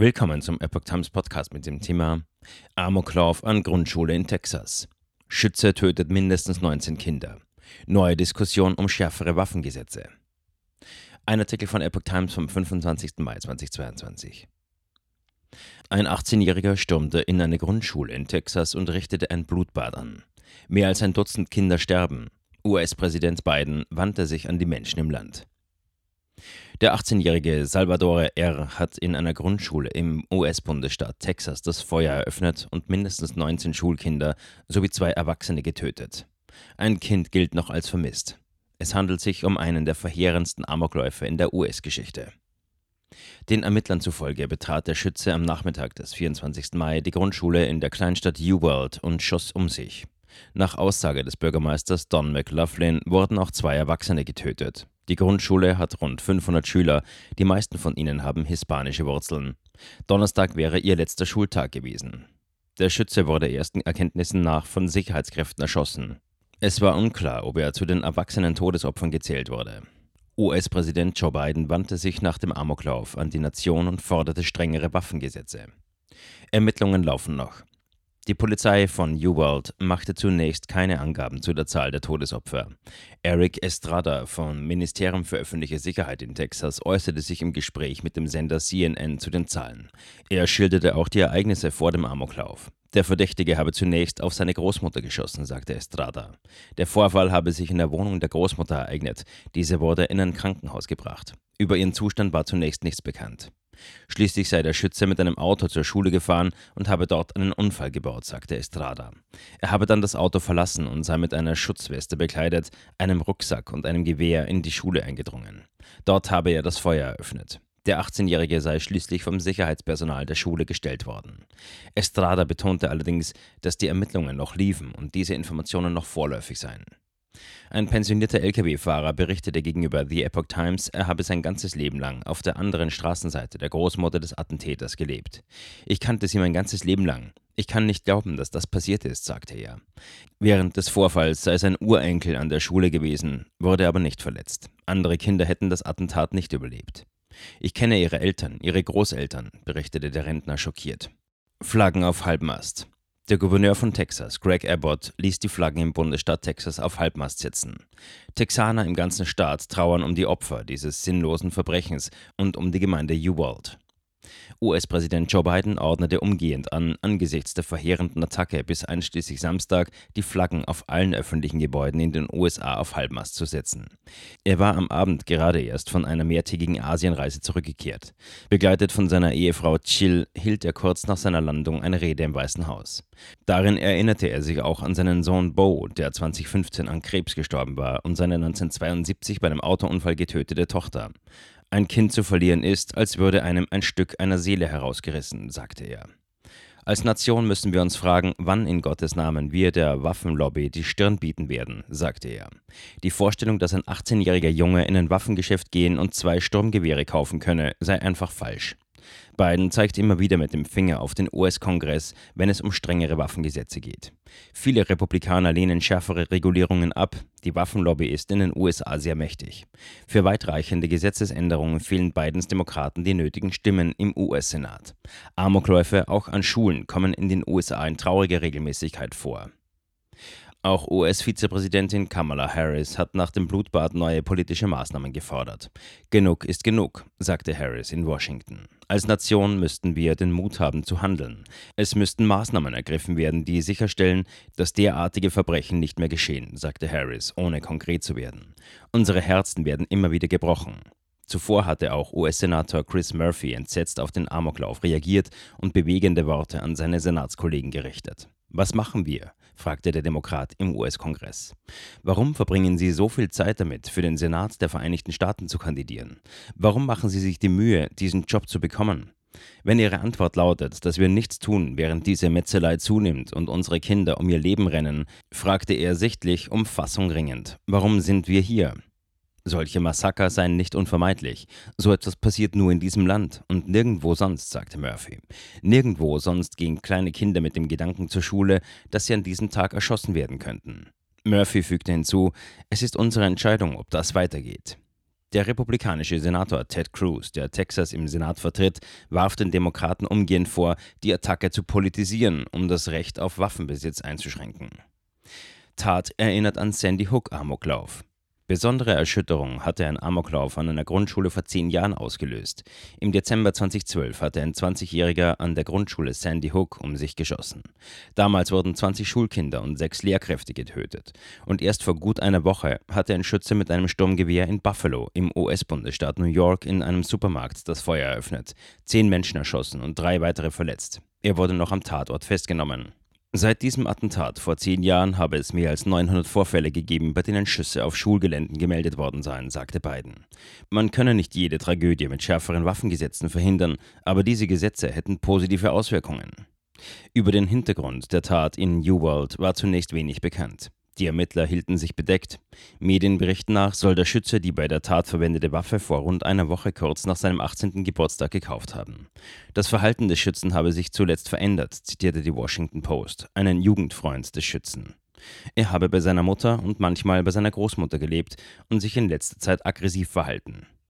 Willkommen zum Epoch Times Podcast mit dem Thema Amoklauf an Grundschule in Texas. Schütze tötet mindestens 19 Kinder. Neue Diskussion um schärfere Waffengesetze. Ein Artikel von Epoch Times vom 25. Mai 2022. Ein 18-Jähriger stürmte in eine Grundschule in Texas und richtete ein Blutbad an. Mehr als ein Dutzend Kinder sterben. US-Präsident Biden wandte sich an die Menschen im Land. Der 18-jährige Salvador R. hat in einer Grundschule im US-Bundesstaat Texas das Feuer eröffnet und mindestens 19 Schulkinder sowie zwei Erwachsene getötet. Ein Kind gilt noch als vermisst. Es handelt sich um einen der verheerendsten Amokläufe in der US-Geschichte. Den Ermittlern zufolge betrat der Schütze am Nachmittag des 24. Mai die Grundschule in der Kleinstadt Uwald und schoss um sich. Nach Aussage des Bürgermeisters Don McLaughlin wurden auch zwei Erwachsene getötet. Die Grundschule hat rund 500 Schüler, die meisten von ihnen haben hispanische Wurzeln. Donnerstag wäre ihr letzter Schultag gewesen. Der Schütze wurde ersten Erkenntnissen nach von Sicherheitskräften erschossen. Es war unklar, ob er zu den erwachsenen Todesopfern gezählt wurde. US-Präsident Joe Biden wandte sich nach dem Amoklauf an die Nation und forderte strengere Waffengesetze. Ermittlungen laufen noch. Die Polizei von Uwald machte zunächst keine Angaben zu der Zahl der Todesopfer. Eric Estrada vom Ministerium für öffentliche Sicherheit in Texas äußerte sich im Gespräch mit dem Sender CNN zu den Zahlen. Er schilderte auch die Ereignisse vor dem Amoklauf. Der Verdächtige habe zunächst auf seine Großmutter geschossen, sagte Estrada. Der Vorfall habe sich in der Wohnung der Großmutter ereignet. Diese wurde in ein Krankenhaus gebracht. Über ihren Zustand war zunächst nichts bekannt. Schließlich sei der Schütze mit einem Auto zur Schule gefahren und habe dort einen Unfall gebaut, sagte Estrada. Er habe dann das Auto verlassen und sei mit einer Schutzweste bekleidet, einem Rucksack und einem Gewehr in die Schule eingedrungen. Dort habe er das Feuer eröffnet. Der 18-Jährige sei schließlich vom Sicherheitspersonal der Schule gestellt worden. Estrada betonte allerdings, dass die Ermittlungen noch liefen und diese Informationen noch vorläufig seien. Ein pensionierter Lkw-Fahrer berichtete gegenüber The Epoch Times, er habe sein ganzes Leben lang auf der anderen Straßenseite der Großmutter des Attentäters gelebt. Ich kannte sie mein ganzes Leben lang. Ich kann nicht glauben, dass das passiert ist, sagte er. Während des Vorfalls sei sein Urenkel an der Schule gewesen, wurde aber nicht verletzt. Andere Kinder hätten das Attentat nicht überlebt. Ich kenne ihre Eltern, ihre Großeltern, berichtete der Rentner schockiert. Flaggen auf Halbmast. Der Gouverneur von Texas, Greg Abbott, ließ die Flaggen im Bundesstaat Texas auf Halbmast setzen. Texaner im ganzen Staat trauern um die Opfer dieses sinnlosen Verbrechens und um die Gemeinde Uwald. US-Präsident Joe Biden ordnete umgehend an, angesichts der verheerenden Attacke bis einschließlich Samstag die Flaggen auf allen öffentlichen Gebäuden in den USA auf Halbmast zu setzen. Er war am Abend gerade erst von einer mehrtägigen Asienreise zurückgekehrt. Begleitet von seiner Ehefrau Chill hielt er kurz nach seiner Landung eine Rede im Weißen Haus. Darin erinnerte er sich auch an seinen Sohn Bo, der 2015 an Krebs gestorben war, und seine 1972 bei einem Autounfall getötete Tochter. Ein Kind zu verlieren ist, als würde einem ein Stück einer Seele herausgerissen, sagte er. Als Nation müssen wir uns fragen, wann in Gottes Namen wir der Waffenlobby die Stirn bieten werden, sagte er. Die Vorstellung, dass ein 18-jähriger Junge in ein Waffengeschäft gehen und zwei Sturmgewehre kaufen könne, sei einfach falsch. Biden zeigt immer wieder mit dem Finger auf den US-Kongress, wenn es um strengere Waffengesetze geht. Viele Republikaner lehnen schärfere Regulierungen ab. Die Waffenlobby ist in den USA sehr mächtig. Für weitreichende Gesetzesänderungen fehlen Bidens Demokraten die nötigen Stimmen im US-Senat. Amokläufe auch an Schulen kommen in den USA in trauriger Regelmäßigkeit vor. Auch US-Vizepräsidentin Kamala Harris hat nach dem Blutbad neue politische Maßnahmen gefordert. Genug ist genug, sagte Harris in Washington. Als Nation müssten wir den Mut haben zu handeln. Es müssten Maßnahmen ergriffen werden, die sicherstellen, dass derartige Verbrechen nicht mehr geschehen, sagte Harris, ohne konkret zu werden. Unsere Herzen werden immer wieder gebrochen. Zuvor hatte auch US-Senator Chris Murphy entsetzt auf den Amoklauf reagiert und bewegende Worte an seine Senatskollegen gerichtet. Was machen wir? fragte der Demokrat im US-Kongress. Warum verbringen Sie so viel Zeit damit, für den Senat der Vereinigten Staaten zu kandidieren? Warum machen Sie sich die Mühe, diesen Job zu bekommen? Wenn Ihre Antwort lautet, dass wir nichts tun, während diese Metzelei zunimmt und unsere Kinder um ihr Leben rennen, fragte er sichtlich um Fassung ringend. Warum sind wir hier? Solche Massaker seien nicht unvermeidlich. So etwas passiert nur in diesem Land und nirgendwo sonst, sagte Murphy. Nirgendwo sonst gehen kleine Kinder mit dem Gedanken zur Schule, dass sie an diesem Tag erschossen werden könnten. Murphy fügte hinzu, es ist unsere Entscheidung, ob das weitergeht. Der republikanische Senator Ted Cruz, der Texas im Senat vertritt, warf den Demokraten umgehend vor, die Attacke zu politisieren, um das Recht auf Waffenbesitz einzuschränken. Tat erinnert an Sandy Hook Amoklauf. Besondere Erschütterung hatte ein Amoklauf an einer Grundschule vor zehn Jahren ausgelöst. Im Dezember 2012 hatte ein 20-Jähriger an der Grundschule Sandy Hook um sich geschossen. Damals wurden 20 Schulkinder und sechs Lehrkräfte getötet. Und erst vor gut einer Woche hatte ein Schütze mit einem Sturmgewehr in Buffalo im US-Bundesstaat New York in einem Supermarkt das Feuer eröffnet, zehn Menschen erschossen und drei weitere verletzt. Er wurde noch am Tatort festgenommen. Seit diesem Attentat vor zehn Jahren habe es mehr als 900 Vorfälle gegeben, bei denen Schüsse auf Schulgeländen gemeldet worden seien, sagte Biden. Man könne nicht jede Tragödie mit schärferen Waffengesetzen verhindern, aber diese Gesetze hätten positive Auswirkungen. Über den Hintergrund der Tat in New World war zunächst wenig bekannt. Die Ermittler hielten sich bedeckt. Medienberichten nach soll der Schütze die bei der Tat verwendete Waffe vor rund einer Woche kurz nach seinem 18. Geburtstag gekauft haben. Das Verhalten des Schützen habe sich zuletzt verändert, zitierte die Washington Post, einen Jugendfreund des Schützen. Er habe bei seiner Mutter und manchmal bei seiner Großmutter gelebt und sich in letzter Zeit aggressiv verhalten.